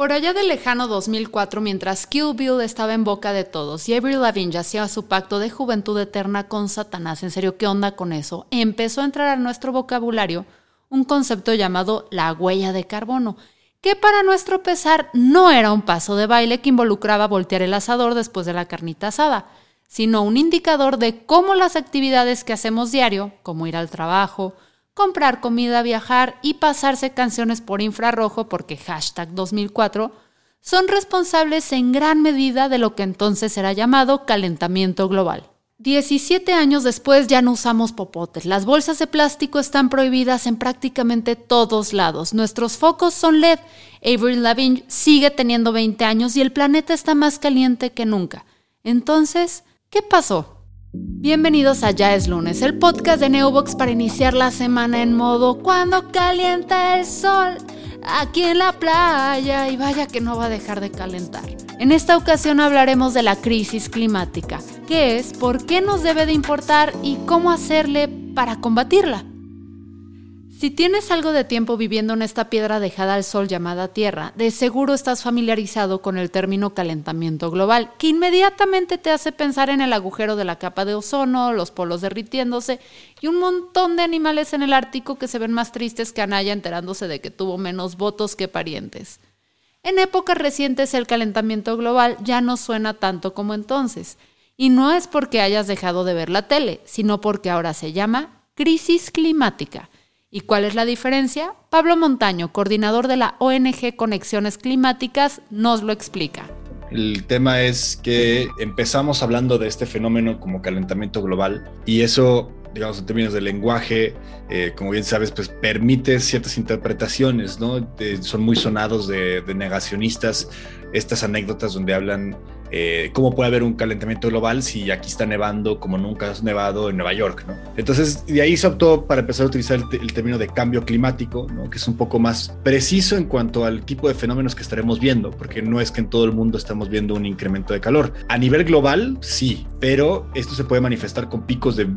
Por allá del lejano 2004, mientras Kill Bill estaba en boca de todos y Avril Lavigne hacía su pacto de juventud eterna con Satanás, en serio, ¿qué onda con eso? Empezó a entrar a nuestro vocabulario un concepto llamado la huella de carbono, que para nuestro pesar no era un paso de baile que involucraba voltear el asador después de la carnita asada, sino un indicador de cómo las actividades que hacemos diario, como ir al trabajo, comprar comida, viajar y pasarse canciones por infrarrojo porque hashtag 2004 son responsables en gran medida de lo que entonces era llamado calentamiento global. 17 años después ya no usamos popotes. Las bolsas de plástico están prohibidas en prácticamente todos lados. Nuestros focos son LED. Avril Lavigne sigue teniendo 20 años y el planeta está más caliente que nunca. Entonces, ¿qué pasó? Bienvenidos a Ya es lunes, el podcast de Neobox para iniciar la semana en modo cuando calienta el sol aquí en la playa y vaya que no va a dejar de calentar. En esta ocasión hablaremos de la crisis climática, qué es, por qué nos debe de importar y cómo hacerle para combatirla. Si tienes algo de tiempo viviendo en esta piedra dejada al sol llamada Tierra, de seguro estás familiarizado con el término calentamiento global, que inmediatamente te hace pensar en el agujero de la capa de ozono, los polos derritiéndose y un montón de animales en el Ártico que se ven más tristes que Anaya enterándose de que tuvo menos votos que parientes. En épocas recientes el calentamiento global ya no suena tanto como entonces, y no es porque hayas dejado de ver la tele, sino porque ahora se llama crisis climática ¿Y cuál es la diferencia? Pablo Montaño, coordinador de la ONG Conexiones Climáticas, nos lo explica. El tema es que empezamos hablando de este fenómeno como calentamiento global y eso, digamos, en términos de lenguaje, eh, como bien sabes, pues permite ciertas interpretaciones, ¿no? son muy sonados de, de negacionistas estas anécdotas donde hablan eh, cómo puede haber un calentamiento global si aquí está nevando como nunca has nevado en Nueva York, ¿no? Entonces, de ahí se optó para empezar a utilizar el, término de cambio climático, ¿no? Que es un poco más preciso en cuanto al tipo de fenómenos que estaremos viendo, porque no es que en todo el mundo estamos viendo un incremento de calor. A nivel global, sí, pero esto se puede manifestar con picos de,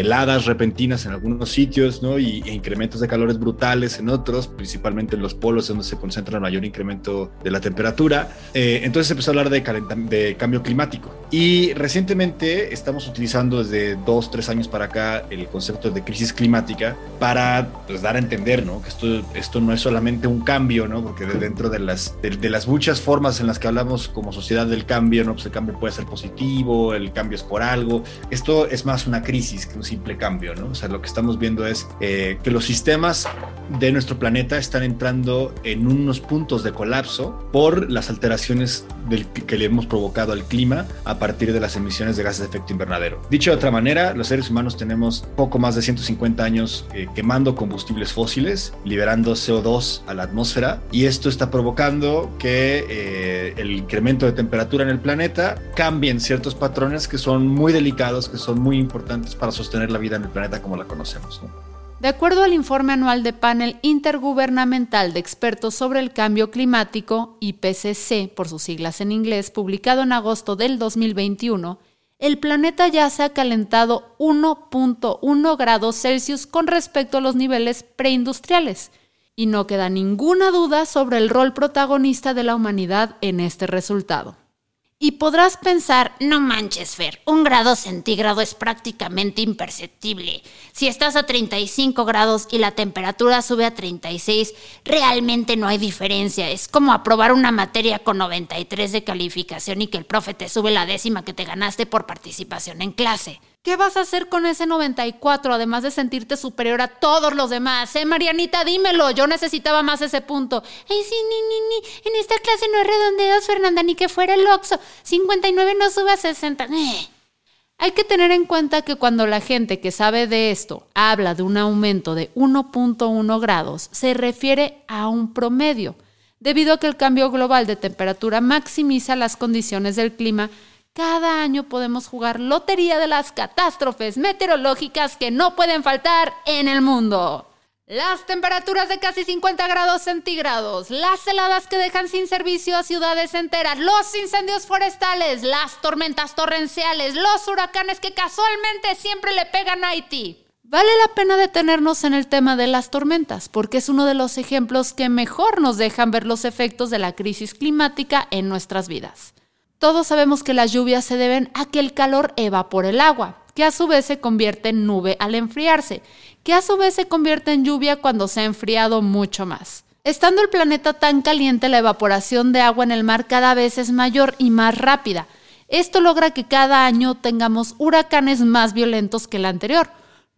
heladas repentinas en algunos sitios, ¿no? Y, e incrementos de calores brutales en otros, principalmente en los polos donde se concentra el mayor incremento de la temperatura. Eh, entonces se empezó a hablar de calentamiento cambio climático. Y recientemente estamos utilizando desde dos, tres años para acá el concepto de crisis climática para pues, dar a entender ¿no? que esto, esto no es solamente un cambio, ¿no? porque dentro de las, de, las muchas formas en las que hablamos como sociedad del cambio, ¿no? pues el cambio puede ser positivo, el cambio es por algo. Esto es más una crisis que un simple cambio. ¿no? O sea, lo que estamos viendo es eh, que los sistemas de nuestro planeta están entrando en unos puntos de colapso por las alteraciones del, que le hemos provocado al clima a partir de las emisiones de gases de efecto invernadero. Dicho de otra manera, los seres humanos tenemos poco más de 150 años eh, quemando combustibles fósiles, liberando CO2 a la atmósfera y esto está provocando que eh, el incremento de temperatura en el planeta cambien ciertos patrones que son muy delicados, que son muy importantes para sostener la vida en el planeta como la conocemos. De acuerdo al informe anual de panel intergubernamental de expertos sobre el cambio climático, IPCC por sus siglas en inglés, publicado en agosto del 2021, el planeta ya se ha calentado 1.1 grados Celsius con respecto a los niveles preindustriales, y no queda ninguna duda sobre el rol protagonista de la humanidad en este resultado. Y podrás pensar, no manches, Fer, un grado centígrado es prácticamente imperceptible. Si estás a 35 grados y la temperatura sube a 36, realmente no hay diferencia. Es como aprobar una materia con 93 de calificación y que el profe te sube la décima que te ganaste por participación en clase. ¿Qué vas a hacer con ese 94 además de sentirte superior a todos los demás? Eh, Marianita, dímelo, yo necesitaba más ese punto. Ay, sí, ni, ni, ni, en esta clase no hay redondeos, Fernanda, ni que fuera el Oxo. 59 no sube a 60. Eh. Hay que tener en cuenta que cuando la gente que sabe de esto habla de un aumento de 1.1 grados, se refiere a un promedio, debido a que el cambio global de temperatura maximiza las condiciones del clima cada año podemos jugar lotería de las catástrofes meteorológicas que no pueden faltar en el mundo. Las temperaturas de casi 50 grados centígrados, las heladas que dejan sin servicio a ciudades enteras, los incendios forestales, las tormentas torrenciales, los huracanes que casualmente siempre le pegan a Haití. Vale la pena detenernos en el tema de las tormentas, porque es uno de los ejemplos que mejor nos dejan ver los efectos de la crisis climática en nuestras vidas. Todos sabemos que las lluvias se deben a que el calor evapora el agua, que a su vez se convierte en nube al enfriarse, que a su vez se convierte en lluvia cuando se ha enfriado mucho más. Estando el planeta tan caliente, la evaporación de agua en el mar cada vez es mayor y más rápida. Esto logra que cada año tengamos huracanes más violentos que el anterior,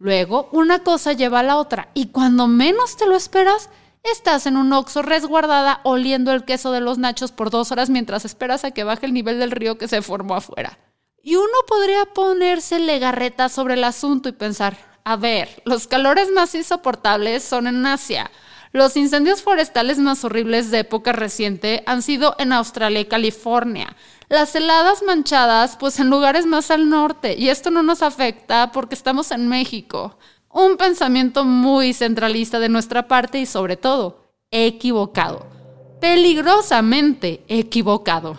Luego, una cosa lleva a la otra y cuando menos te lo esperas, estás en un oxo resguardada oliendo el queso de los nachos por dos horas mientras esperas a que baje el nivel del río que se formó afuera. Y uno podría ponerse legarreta sobre el asunto y pensar, a ver, los calores más insoportables son en Asia. Los incendios forestales más horribles de época reciente han sido en Australia y California. Las heladas manchadas, pues en lugares más al norte, y esto no nos afecta porque estamos en México. Un pensamiento muy centralista de nuestra parte y sobre todo, equivocado. Peligrosamente equivocado.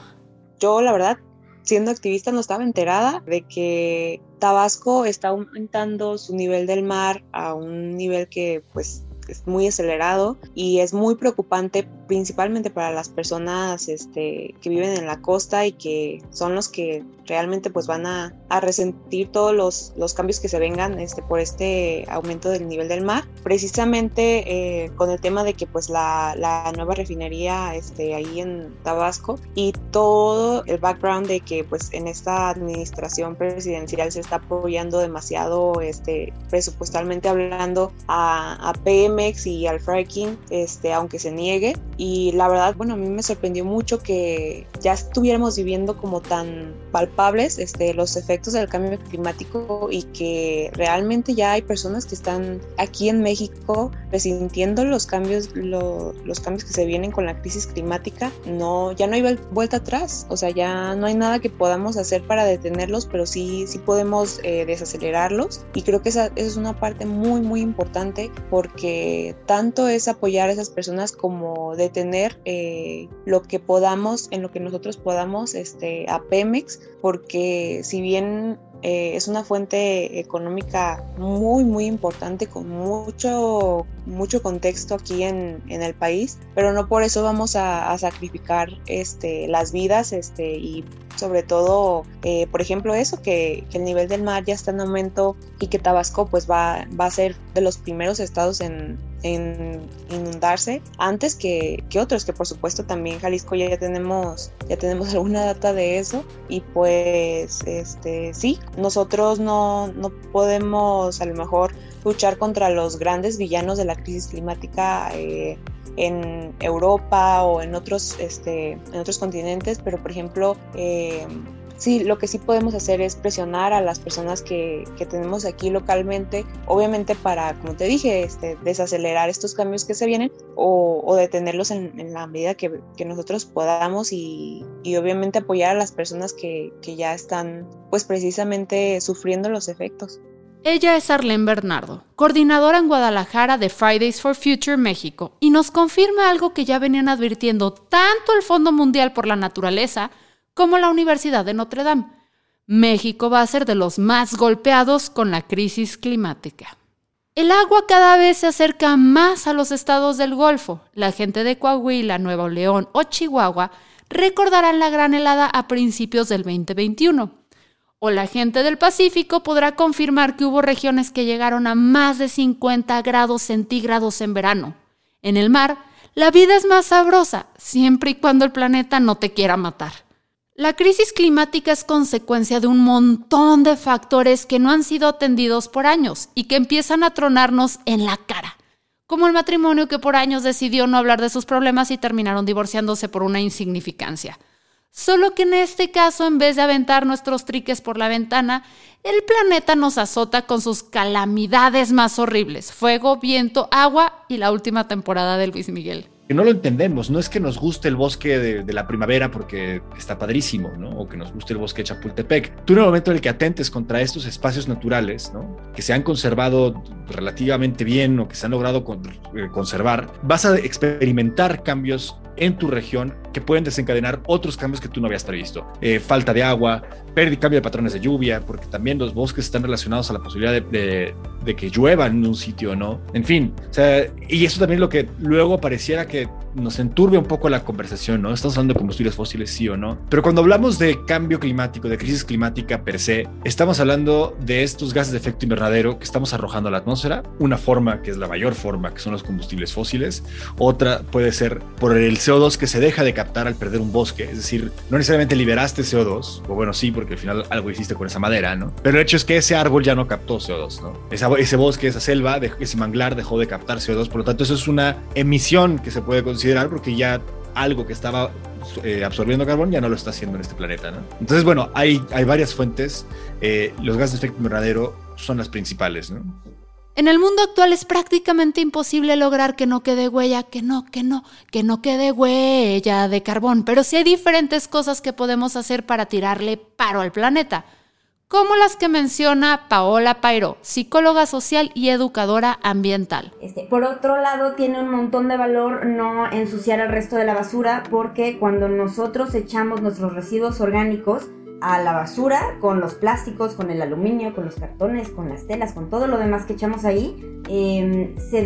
Yo, la verdad, siendo activista no estaba enterada de que Tabasco está aumentando su nivel del mar a un nivel que pues es muy acelerado y es muy preocupante principalmente para las personas este, que viven en la costa y que son los que realmente pues van a, a resentir todos los, los, cambios que se vengan este, por este aumento del nivel del mar. Precisamente eh, con el tema de que pues la, la, nueva refinería este, ahí en Tabasco y todo el background de que pues en esta administración presidencial se está apoyando demasiado este, presupuestalmente hablando a, a Pemex y al fracking, este, aunque se niegue. Y la verdad, bueno, a mí me sorprendió mucho que ya estuviéramos viviendo como tan palpables este, los efectos del cambio climático y que realmente ya hay personas que están aquí en México resintiendo los cambios, los cambios que se vienen con la crisis climática. No, ya no hay vuelta atrás, o sea, ya no hay nada que podamos hacer para detenerlos, pero sí, sí podemos eh, desacelerarlos. Y creo que esa, esa es una parte muy, muy importante porque tanto es apoyar a esas personas como detener eh, lo que podamos, en lo que nosotros podamos este, a Pemex, porque si bien eh, es una fuente económica muy, muy importante con mucho, mucho contexto aquí en, en el país, pero no por eso vamos a, sacrificar este, las vidas este, y sobre todo, eh, por ejemplo, eso, que, que, el nivel del mar ya está en aumento y que Tabasco pues va, va a ser de los primeros estados en, en inundarse antes que, que, otros, que por supuesto también Jalisco ya, tenemos, ya tenemos alguna data de eso. Y pues este sí, nosotros no, no podemos a lo mejor luchar contra los grandes villanos de la crisis climática eh, en Europa o en otros, este, en otros continentes, pero por ejemplo eh, sí, lo que sí podemos hacer es presionar a las personas que, que tenemos aquí localmente, obviamente para, como te dije, este, desacelerar estos cambios que se vienen o, o detenerlos en, en, la medida que, que nosotros podamos y, y, obviamente apoyar a las personas que, que ya están pues precisamente sufriendo los efectos. Ella es Arlene Bernardo, coordinadora en Guadalajara de Fridays for Future México, y nos confirma algo que ya venían advirtiendo tanto el Fondo Mundial por la Naturaleza como la Universidad de Notre Dame. México va a ser de los más golpeados con la crisis climática. El agua cada vez se acerca más a los estados del Golfo. La gente de Coahuila, Nuevo León o Chihuahua recordarán la gran helada a principios del 2021. O la gente del Pacífico podrá confirmar que hubo regiones que llegaron a más de 50 grados centígrados en verano. En el mar, la vida es más sabrosa, siempre y cuando el planeta no te quiera matar. La crisis climática es consecuencia de un montón de factores que no han sido atendidos por años y que empiezan a tronarnos en la cara, como el matrimonio que por años decidió no hablar de sus problemas y terminaron divorciándose por una insignificancia. Solo que en este caso, en vez de aventar nuestros triques por la ventana, el planeta nos azota con sus calamidades más horribles, fuego, viento, agua y la última temporada de Luis Miguel que no lo entendemos. No es que nos guste el bosque de, la primavera porque está padrísimo, ¿no? O que nos guste el bosque de Chapultepec. Tú en el momento en el que atentes contra estos espacios naturales, ¿no? Que se han conservado relativamente bien o que se han logrado eh, conservar, vas a experimentar cambios en tu región que pueden desencadenar otros cambios que tú no habías previsto. Eh, falta de agua, pérdida, cambio de patrones de lluvia, porque también los bosques están relacionados a la posibilidad de, de, que llueva en un sitio, ¿no? En fin, o sea, y eso también es lo que luego pareciera que nos enturbe un poco la conversación, ¿no? Estamos hablando de combustibles fósiles, sí o no. Pero cuando hablamos de cambio climático, de crisis climática per se, estamos hablando de estos gases de efecto invernadero que estamos arrojando a la atmósfera. Una forma, que es la mayor forma, que son los combustibles fósiles. Otra puede ser por el CO2 que se deja de captar al perder un bosque. Es decir, no necesariamente liberaste CO2, o bueno, sí, porque al final algo hiciste con esa madera, ¿no? Pero el hecho es que ese árbol ya no captó CO2, ¿no? Ese bosque, esa selva, ese manglar dejó de captar CO2. Por lo tanto, eso es una emisión que se puede considerar porque ya algo que estaba eh, absorbiendo carbón ya no lo está haciendo en este planeta. ¿no? Entonces, bueno, hay, hay varias fuentes. Eh, los gases de efecto invernadero son las principales. En el mundo actual es prácticamente imposible lograr que no quede huella, que no, que no, que no quede huella de carbón, pero sí hay diferentes cosas que podemos hacer para tirarle paro al planeta como las que menciona Paola Pairo, psicóloga social y educadora ambiental. Este, por otro lado, tiene un montón de valor no ensuciar el resto de la basura porque cuando nosotros echamos nuestros residuos orgánicos a la basura con los plásticos, con el aluminio, con los cartones, con las telas, con todo lo demás que echamos ahí, em, se,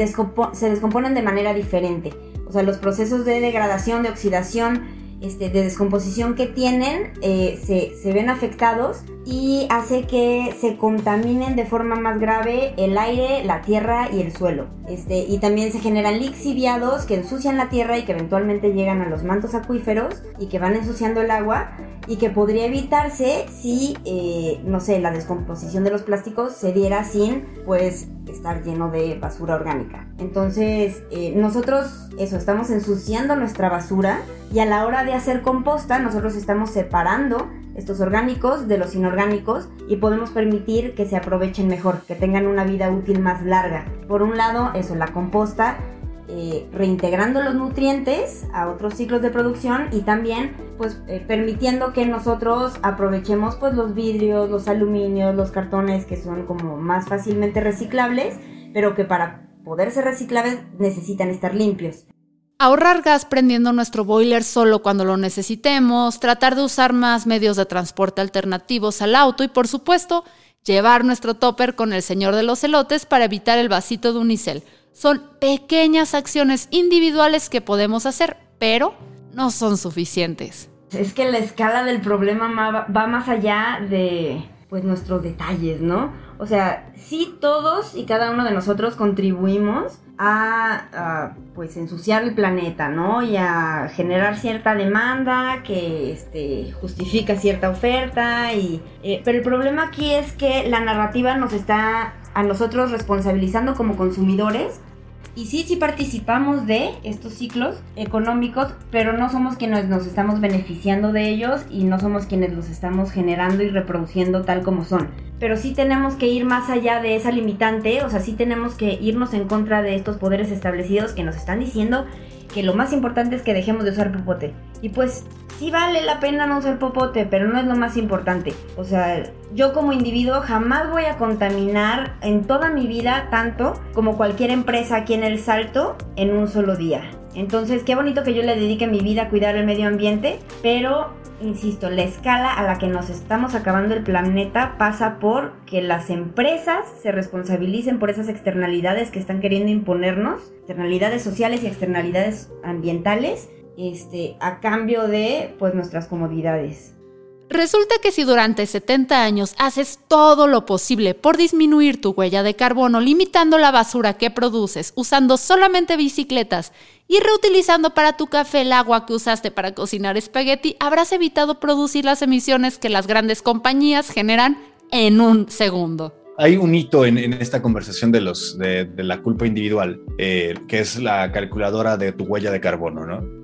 se descomponen de manera diferente. O sea, los procesos de degradación, de oxidación, este, de descomposición que tienen eh, se, se, ven afectados y hace que se contaminen de forma más grave el aire, la tierra y el suelo. Este, y también se generan lixiviados que ensucian la tierra y que eventualmente llegan a los mantos acuíferos y que van ensuciando el agua y que podría evitarse si, eh, no sé, la descomposición de los plásticos se diera sin, pues, estar lleno de basura orgánica. Entonces, eh, nosotros, eso, estamos ensuciando nuestra basura y a la hora de hacer composta, nosotros estamos separando estos orgánicos de los inorgánicos y podemos permitir que se aprovechen mejor, que tengan una vida útil más larga. Por un lado, eso, la composta eh, reintegrando los nutrientes a otros ciclos de producción y también pues eh, permitiendo que nosotros aprovechemos pues los vidrios, los aluminios, los cartones que son como más fácilmente reciclables, pero que para poder ser reciclables necesitan estar limpios. Ahorrar gas prendiendo nuestro boiler solo cuando lo necesitemos, tratar de usar más medios de transporte alternativos al auto y por supuesto llevar nuestro topper con el señor de los elotes para evitar el vasito de unicel son pequeñas acciones individuales que podemos hacer, pero no son suficientes. Es que la escala del problema va más allá de pues nuestros detalles, ¿no? O sea, sí todos y cada uno de nosotros contribuimos a, pues ensuciar el planeta, ¿no? Y a generar cierta demanda que este, justifica cierta oferta. Y, eh, pero el problema aquí es que la narrativa nos está a nosotros responsabilizando como consumidores y sí, sí participamos de estos ciclos económicos, pero no somos quienes nos estamos beneficiando de ellos y no somos quienes los estamos generando y reproduciendo tal como son. Pero sí tenemos que ir más allá de esa limitante, o sea, sí tenemos que irnos en contra de estos poderes establecidos que nos están diciendo que lo más importante es que dejemos de usar popote. Y pues sí vale la pena no usar popote, pero no es lo más importante. O sea, yo como individuo jamás voy a contaminar en toda mi vida tanto como cualquier empresa aquí en El Salto en un solo día. Entonces, qué bonito que yo le dedique mi vida a cuidar el medio ambiente, pero insisto, la escala a la que nos estamos acabando el planeta pasa por que las empresas se responsabilicen por esas externalidades que están queriendo imponernos, externalidades sociales y externalidades ambientales, este, a cambio de pues nuestras comodidades. Resulta que si durante 70 años haces todo lo posible por disminuir tu huella de carbono, limitando la basura que produces, usando solamente bicicletas y reutilizando para tu café el agua que usaste para cocinar espagueti, habrás evitado producir las emisiones que las grandes compañías generan en un segundo. Hay un hito en, esta conversación de, los, de, la culpa individual, eh, que es la calculadora de tu huella de carbono, ¿no?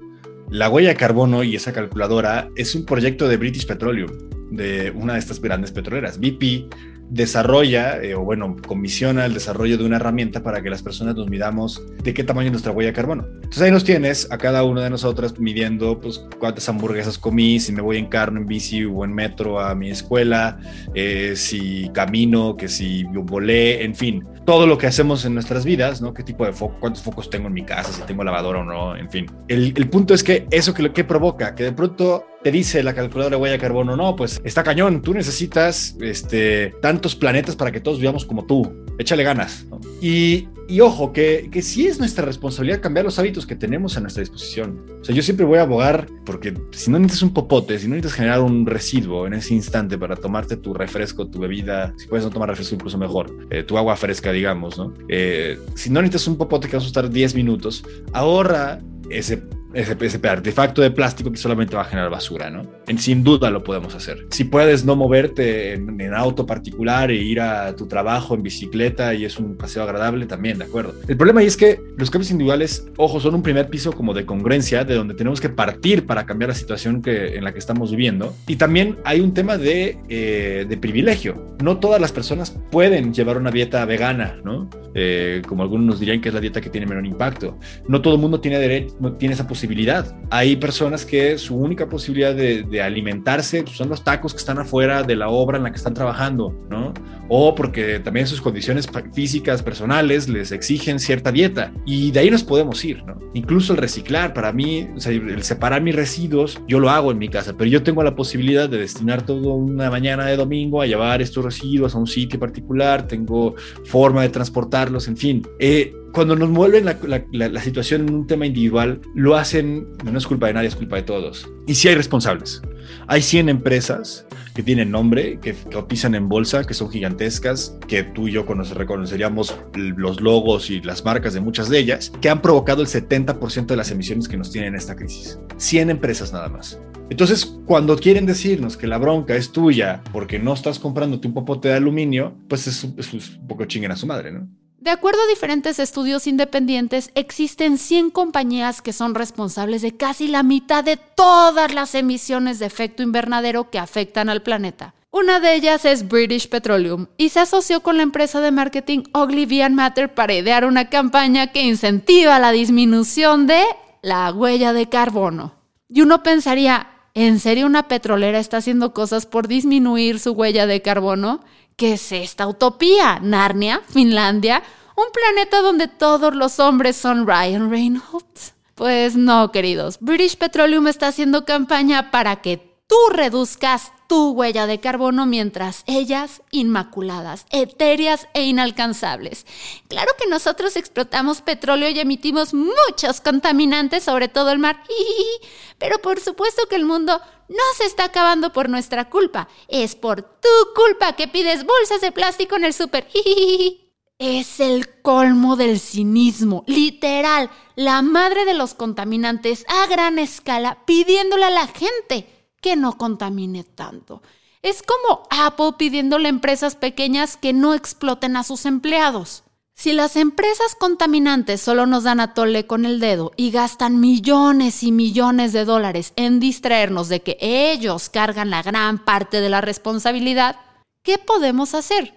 La huella de carbono y esa calculadora es un proyecto de British Petroleum, de una de estas grandes petroleras. BP desarrolla, eh, o bueno, comisiona el desarrollo de una herramienta para que las personas nos midamos de qué tamaño es nuestra huella de carbono. Entonces ahí nos tienes a cada uno de nosotros midiendo pues cuántas hamburguesas comí, si me voy en carro, en bici o en metro a mi escuela, eh, si camino, que si volé, en fin. todo lo que hacemos en nuestras vidas, ¿no? ¿Qué tipo de foco, cuántos focos tengo en mi casa, si tengo lavadora o no, en fin. El, el punto es que eso que lo que provoca, que de pronto te dice la calculadora de huella de carbono, no, pues está cañón, tú necesitas este, tantos planetas para que todos vivamos como tú, échale ganas. Y, y, ojo, que, que sí es nuestra responsabilidad cambiar los hábitos que tenemos a nuestra disposición. O sea, yo siempre voy a abogar porque si no necesitas un popote, si no necesitas generar un residuo en ese instante para tomarte tu refresco, tu bebida, si puedes no tomar refresco incluso mejor, eh, tu agua fresca, digamos, ¿no? Eh, si no necesitas un popote que vas a estar 10 minutos, ahorra ese ese, ese, artefacto de plástico que solamente va a generar basura, ¿no? En, sin duda lo podemos hacer. Si puedes no moverte en, en, auto particular e ir a tu trabajo en bicicleta y es un paseo agradable, también, de acuerdo. El problema ahí es que los cambios individuales, ojo, son un primer piso como de congruencia, de donde tenemos que partir para cambiar la situación que, en la que estamos viviendo. Y también hay un tema de, eh, de privilegio. No todas las personas pueden llevar una dieta vegana, ¿no? Eh, como algunos nos dirían que es la dieta que tiene menor impacto. No todo el mundo tiene, derecho, tiene esa posibilidad hay personas que su única posibilidad de, alimentarse pues, son los tacos que están afuera de la obra en la que están trabajando, ¿no? O porque también sus condiciones físicas, personales, les exigen cierta dieta. Y de ahí nos podemos ir, ¿no? Incluso el reciclar, para mí, o sea, el separar mis residuos, yo lo hago en mi casa, pero yo tengo la posibilidad de destinar toda una mañana de domingo a llevar estos residuos a un sitio particular, tengo forma de transportarlos, en fin. Eh, cuando nos mueven la, la, la, situación en un tema individual, lo hacen, no es culpa de nadie, es culpa de todos. Y sí hay responsables. Hay 100 empresas que tienen nombre, que cotizan en bolsa, que son gigantescas, que tú y yo reconoceríamos los logos y las marcas de muchas de ellas, que han provocado el 70% de las emisiones que nos tienen esta crisis. 100 empresas nada más. Entonces, cuando quieren decirnos que la bronca es tuya porque no estás comprándote un popote de aluminio, pues es, es un poco chinguen a su madre, ¿no? De acuerdo a diferentes estudios independientes, existen 100 compañías que son responsables de casi la mitad de todas las emisiones de efecto invernadero que afectan al planeta. Una de ellas es British Petroleum y se asoció con la empresa de marketing Ogilvy Matter para idear una campaña que incentiva la disminución de la huella de carbono. Y uno pensaría, ¿en serio una petrolera está haciendo cosas por disminuir su huella de carbono? ¿Qué es esta utopía? ¿Narnia? ¿Finlandia? ¿Un planeta donde todos los hombres son Ryan Reynolds? Pues no, queridos. British Petroleum está haciendo campaña para que tú reduzcas tu huella de carbono mientras ellas inmaculadas, etéreas e inalcanzables. Claro que nosotros explotamos petróleo y emitimos muchos contaminantes, sobre todo el mar, pero por supuesto que el mundo no se está acabando por nuestra culpa, es por tu culpa que pides bolsas de plástico en el súper. Es el colmo del cinismo, literal, la madre de los contaminantes a gran escala pidiéndole a la gente que no contamine tanto. Es como Apple pidiéndole a empresas pequeñas que no exploten a sus empleados. Si las empresas contaminantes solo nos dan a tole con el dedo y gastan millones y millones de dólares en distraernos de que ellos cargan la gran parte de la responsabilidad, ¿qué podemos hacer?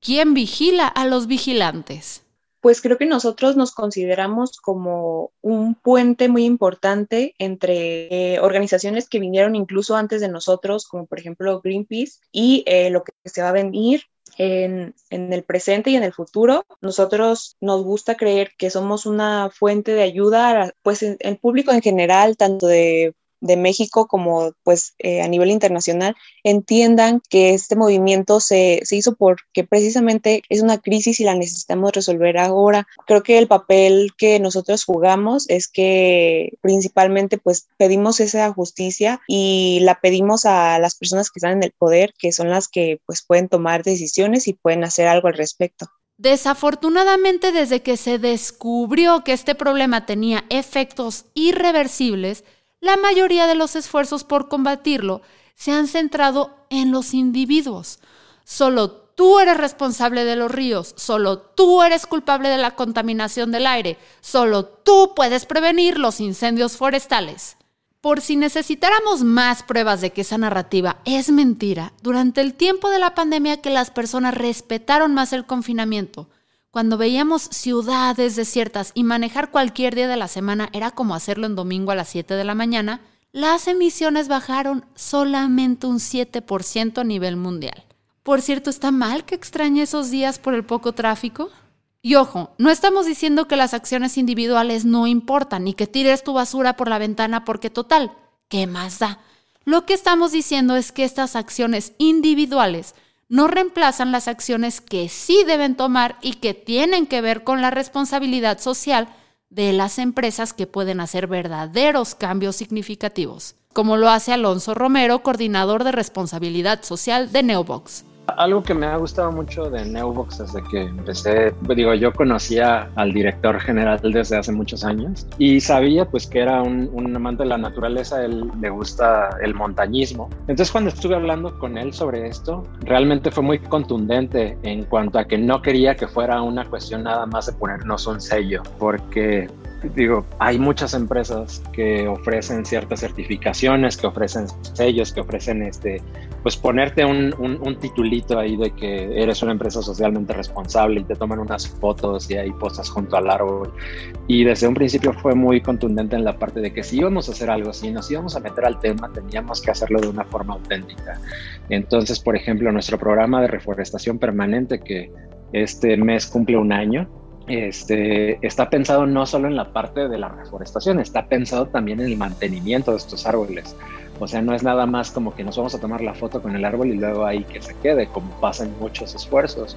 ¿Quién vigila a los vigilantes? Pues creo que nosotros nos consideramos como un puente muy importante entre eh, organizaciones que vinieron incluso antes de nosotros, como por ejemplo Greenpeace, y eh, lo que se va a venir en, en, el presente y en el futuro. Nosotros nos gusta creer que somos una fuente de ayuda, pues el público en general, tanto de de México como pues eh, a nivel internacional entiendan que este movimiento se, se, hizo porque precisamente es una crisis y la necesitamos resolver ahora. Creo que el papel que nosotros jugamos es que principalmente pues pedimos esa justicia y la pedimos a las personas que están en el poder, que son las que pues pueden tomar decisiones y pueden hacer algo al respecto. Desafortunadamente, desde que se descubrió que este problema tenía efectos irreversibles, la mayoría de los esfuerzos por combatirlo se han centrado en los individuos. Solo tú eres responsable de los ríos, solo tú eres culpable de la contaminación del aire, solo tú puedes prevenir los incendios forestales. Por si necesitáramos más pruebas de que esa narrativa es mentira, durante el tiempo de la pandemia que las personas respetaron más el confinamiento, cuando veíamos ciudades desiertas y manejar cualquier día de la semana era como hacerlo en domingo a las 7 de la mañana, las emisiones bajaron solamente un 7% a nivel mundial. Por cierto, ¿está mal que extrañe esos días por el poco tráfico? Y ojo, no estamos diciendo que las acciones individuales no importan ni que tires tu basura por la ventana porque total, ¿qué más da? Lo que estamos diciendo es que estas acciones individuales no reemplazan las acciones que sí deben tomar y que tienen que ver con la responsabilidad social de las empresas que pueden hacer verdaderos cambios significativos, como lo hace Alonso Romero, coordinador de responsabilidad social de Neobox. Algo que me ha gustado mucho de Neobox desde que empecé, digo, yo conocía al director general desde hace muchos años y sabía pues que era un, un, amante de la naturaleza, él le gusta el montañismo. Entonces cuando estuve hablando con él sobre esto, realmente fue muy contundente en cuanto a que no quería que fuera una cuestión nada más de ponernos un sello, porque digo, hay muchas empresas que ofrecen ciertas certificaciones, que ofrecen sellos, que ofrecen este, pues ponerte un, un, titulito ahí de que eres una empresa socialmente responsable y te toman unas fotos y ahí posas junto al árbol. Y desde un principio fue muy contundente en la parte de que si íbamos a hacer algo, si nos íbamos a meter al tema, teníamos que hacerlo de una forma auténtica. Entonces, por ejemplo, nuestro programa de reforestación permanente que este mes cumple un año, este, está pensado no solo en la parte de la reforestación, está pensado también en el mantenimiento de estos árboles. O sea, no es nada más como que nos vamos a tomar la foto con el árbol y luego ahí que se quede, como pasa en muchos esfuerzos.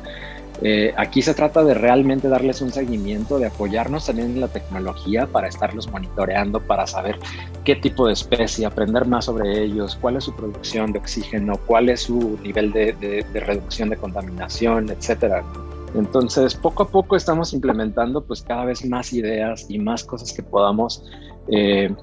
Eh, aquí se trata de realmente darles un seguimiento, de apoyarnos también en la tecnología para estarlos monitoreando, para saber qué tipo de especie, aprender más sobre ellos, cuál es su producción de oxígeno, cuál es su nivel de, de reducción de contaminación, etcétera. Entonces, poco a poco estamos implementando pues cada vez más ideas y más cosas que podamos eh,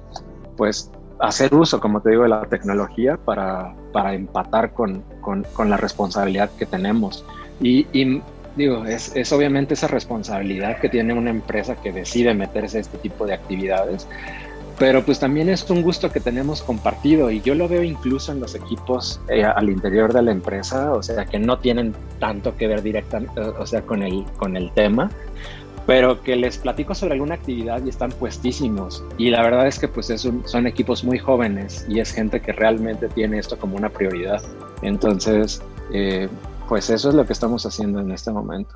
pues hacer uso, como te digo, de la tecnología para, para empatar con, con, la responsabilidad que tenemos. Y, y digo, es, es, obviamente esa responsabilidad que tiene una empresa que decide meterse a este tipo de actividades, pero pues también es un gusto que tenemos compartido y yo lo veo incluso en los equipos eh, al interior de la empresa, o sea, que no tienen tanto que ver directamente, o sea, con el, con el tema, pero que les platico sobre alguna actividad y están puestísimos. Y la verdad es que pues es son equipos muy jóvenes y es gente que realmente tiene esto como una prioridad. Entonces, eh, pues eso es lo que estamos haciendo en este momento.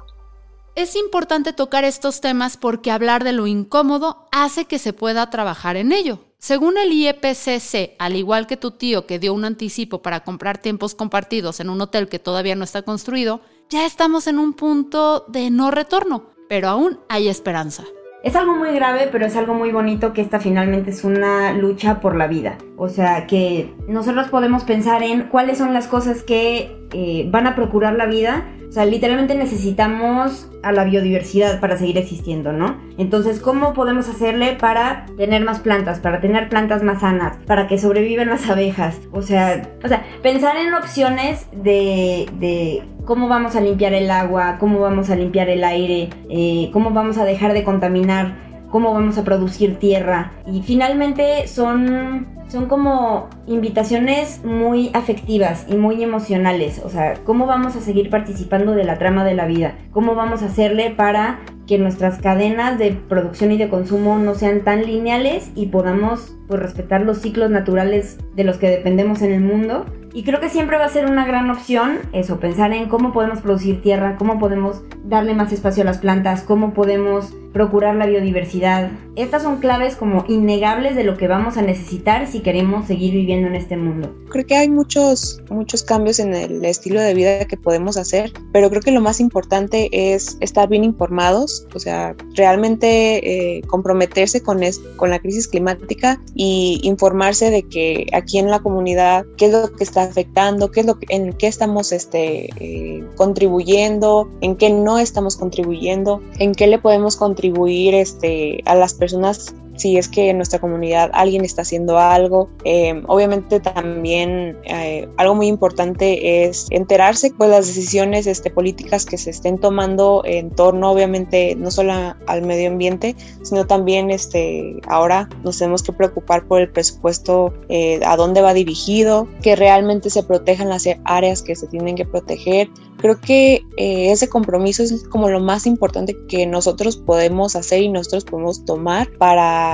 Es importante tocar estos temas porque hablar de lo incómodo hace que se pueda trabajar en ello. Según el IEPCC, al igual que tu tío que dio un anticipo para comprar tiempos compartidos en un hotel que todavía no está construido, ya estamos en un punto de no retorno, pero aún hay esperanza. Es algo muy grave, pero es algo muy bonito que esta finalmente es una lucha por la vida. O sea, que nosotros podemos pensar en cuáles son las cosas que eh, van a procurar la vida. O sea, literalmente necesitamos a la biodiversidad para seguir existiendo, ¿no? Entonces, ¿cómo podemos hacerle para tener más plantas, para tener plantas más sanas, para que sobrevivan las abejas? O sea, o sea pensar en opciones de, de cómo vamos a limpiar el agua, cómo vamos a limpiar el aire, eh, cómo vamos a dejar de contaminar cómo vamos a producir tierra. Y finalmente son, son como invitaciones muy afectivas y muy emocionales. O sea, cómo vamos a seguir participando de la trama de la vida. Cómo vamos a hacerle para que nuestras cadenas de producción y de consumo no sean tan lineales y podamos pues, respetar los ciclos naturales de los que dependemos en el mundo y creo que siempre va a ser una gran opción eso, pensar en cómo podemos producir tierra, cómo podemos darle más espacio a las plantas, cómo podemos procurar la biodiversidad. Estas son claves como innegables de lo que vamos a necesitar si queremos seguir viviendo en este mundo. Creo que hay muchos, muchos cambios en el estilo de vida que podemos hacer, pero creo que lo más importante es estar bien informados, o sea, realmente eh, comprometerse con, con la crisis climática y informarse de que aquí en la comunidad, qué es lo que está afectando, qué es lo en qué estamos este, eh, contribuyendo, en qué no estamos contribuyendo, en qué le podemos contribuir este, a las personas si es que en nuestra comunidad alguien está haciendo algo. Eh, obviamente también eh, algo muy importante es enterarse pues las decisiones este, políticas que se estén tomando en torno obviamente no solo al medio ambiente, sino también este, ahora nos tenemos que preocupar por el presupuesto, eh, a dónde va dirigido, que realmente se protejan las áreas que se tienen que proteger, Creo que eh, ese compromiso es como lo más importante que nosotros podemos hacer y nosotros podemos tomar para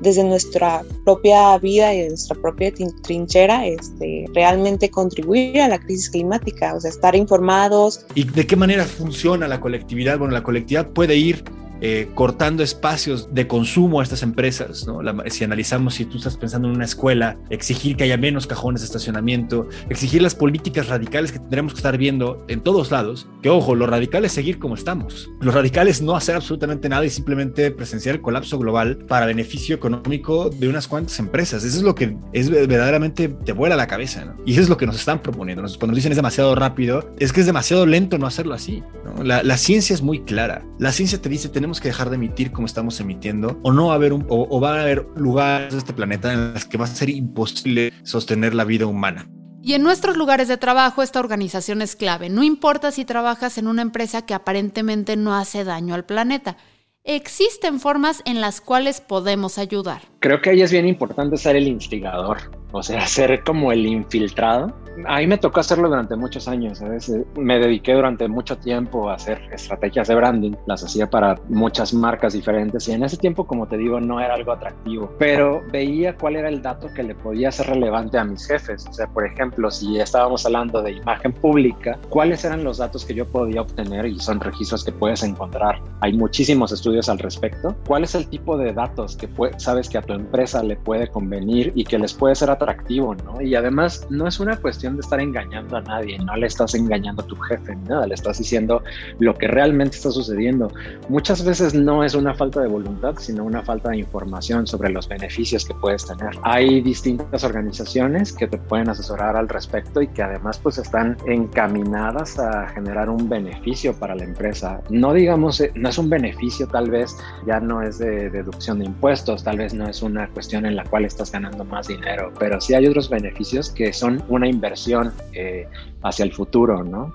desde nuestra propia vida y nuestra propia trinchera este, realmente contribuir a la crisis climática, o sea, estar informados. ¿Y de qué manera funciona la colectividad? Bueno, la colectividad puede ir eh, cortando espacios de consumo a estas empresas. ¿no? si analizamos, si tú estás pensando en una escuela, exigir que haya menos cajones de estacionamiento, exigir las políticas radicales que tendremos que estar viendo en todos lados, que ojo, lo radical es seguir como estamos. Lo radical es no hacer absolutamente nada y simplemente presenciar el colapso global para beneficio económico de unas cuantas empresas. Eso es lo que es verdaderamente te vuela la cabeza. ¿no? Y eso es lo que nos están proponiendo. Cuando nos dicen es demasiado rápido, es que es demasiado lento no hacerlo así. La, la ciencia es muy clara. La ciencia te dice tenemos que dejar de emitir como estamos emitiendo o no va a haber un, o, va a haber lugares de este planeta en los que va a ser imposible sostener la vida humana. Y en nuestros lugares de trabajo esta organización es clave. No importa si trabajas en una empresa que aparentemente no hace daño al planeta. Existen formas en las cuales podemos ayudar. Creo que ahí es bien importante ser el instigador, o sea, ser como el infiltrado a mí me tocó hacerlo durante muchos años, ¿sabes? Me dediqué durante mucho tiempo a hacer estrategias de branding, las hacía para muchas marcas diferentes y en ese tiempo, como te digo, no era algo atractivo, pero veía cuál era el dato que le podía ser relevante a mis jefes. O sea, por ejemplo, si estábamos hablando de imagen pública, ¿cuáles eran los datos que yo podía obtener? Y son registros que puedes encontrar. Hay muchísimos estudios al respecto. ¿Cuál es el tipo de datos que sabes que a tu empresa le puede convenir y que les puede ser atractivo, ¿no? Y además, no es una cuestión de estar engañando a nadie, no le estás engañando a tu jefe, nada, le estás diciendo lo que realmente está sucediendo. Muchas veces no es una falta de voluntad, sino una falta de información sobre los beneficios que puedes tener. Hay distintas organizaciones que te pueden asesorar al respecto y que además pues están encaminadas a generar un beneficio para la empresa. No digamos, eh, no es un beneficio tal vez, ya no es de deducción de impuestos, tal vez no es una cuestión en la cual estás ganando más dinero, pero sí hay otros beneficios que son una inversión eh, hacia el futuro, ¿no?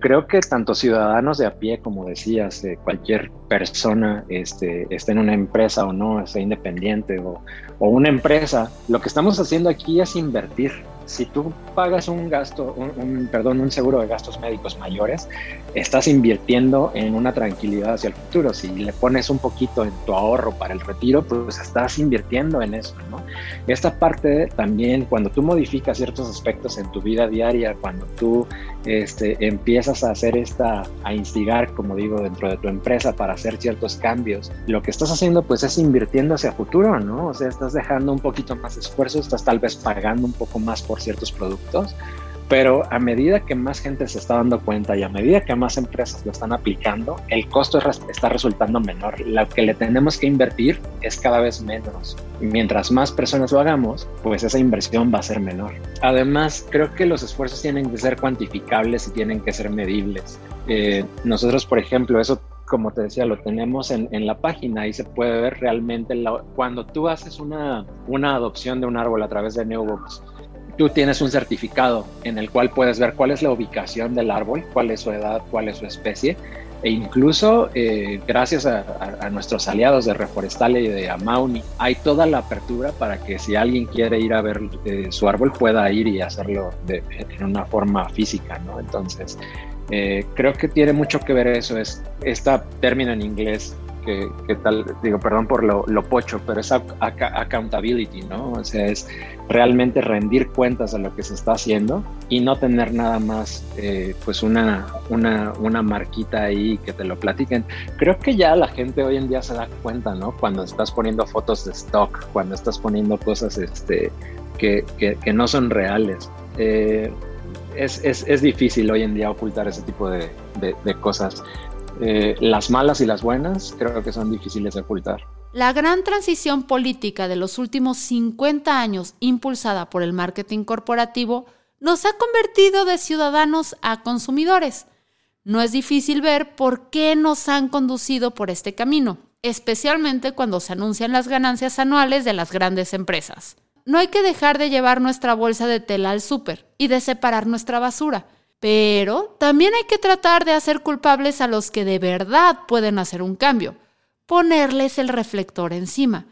Creo que tanto ciudadanos de a pie, como decías, eh, cualquier persona este, esté en una empresa o no, sea independiente o una empresa, lo que estamos haciendo aquí es invertir si tú pagas un gasto, un, perdón, un seguro de gastos médicos mayores, estás invirtiendo en una tranquilidad hacia el futuro. Si le pones un poquito en tu ahorro para el retiro, pues estás invirtiendo en eso, ¿no? Esta parte también, cuando tú modificas ciertos aspectos en tu vida diaria, cuando tú este, empiezas a hacer esta, a instigar, como digo, dentro de tu empresa para hacer ciertos cambios, lo que estás haciendo pues es invirtiendo hacia futuro, ¿no? O sea, estás dejando un poquito más esfuerzo, estás tal vez pagando un poco más por ciertos productos, pero a medida que más gente se está dando cuenta y a medida que más empresas lo están aplicando, el costo está resultando menor. Lo que le tenemos que invertir es cada vez menos. Y mientras más personas lo hagamos, pues esa inversión va a ser menor. Además, creo que los esfuerzos tienen que ser cuantificables y tienen que ser medibles. Eh, nosotros, por ejemplo, eso como te decía, lo tenemos en, la página y se puede ver realmente cuando tú haces una, una adopción de un árbol a través de Newbox tú tienes un certificado en el cual puedes ver cuál es la ubicación del árbol, cuál es su edad, cuál es su especie. E incluso eh, gracias a, nuestros aliados de Reforestal y de Amauni, hay toda la apertura para que si alguien quiere ir a ver eh, su árbol pueda ir y hacerlo de, en una forma física, ¿no? Entonces, eh, creo que tiene mucho que ver eso, es esta término en inglés que, tal, digo, perdón por lo, pocho, pero es accountability, ¿no? O sea, es realmente rendir cuentas de lo que se está haciendo y no tener nada más, eh, pues una, una, una marquita ahí que te lo platiquen. Creo que ya la gente hoy en día se da cuenta, ¿no? Cuando estás poniendo fotos de stock, cuando estás poniendo cosas este, que, que, no son reales. Eh, es, es, es, difícil hoy en día ocultar ese tipo de, de, de cosas. Eh, las malas y las buenas creo que son difíciles de ocultar. La gran transición política de los últimos 50 años impulsada por el marketing corporativo nos ha convertido de ciudadanos a consumidores. No es difícil ver por qué nos han conducido por este camino, especialmente cuando se anuncian las ganancias anuales de las grandes empresas. No hay que dejar de llevar nuestra bolsa de tela al súper y de separar nuestra basura pero también hay que tratar de hacer culpables a los que de verdad pueden hacer un cambio, ponerles el reflector encima,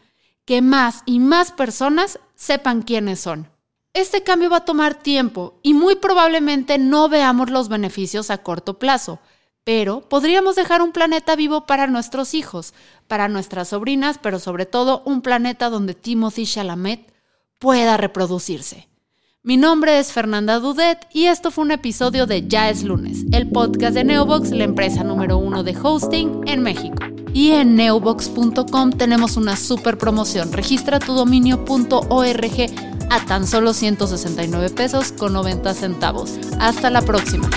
que más y más personas sepan quiénes son. Este cambio va a tomar tiempo y muy probablemente no veamos los beneficios a corto plazo, pero podríamos dejar un planeta vivo para nuestros hijos, para nuestras sobrinas, pero sobre todo un planeta donde Timothy Chalamet pueda reproducirse. Mi nombre es Fernanda Dudet y esto fue un episodio de Ya es lunes, el podcast de Neobox, la empresa número uno de hosting en México. Y en neobox.com tenemos una super promoción. Registra tu dominio.org a tan solo 169 pesos con 90 centavos. Hasta la próxima.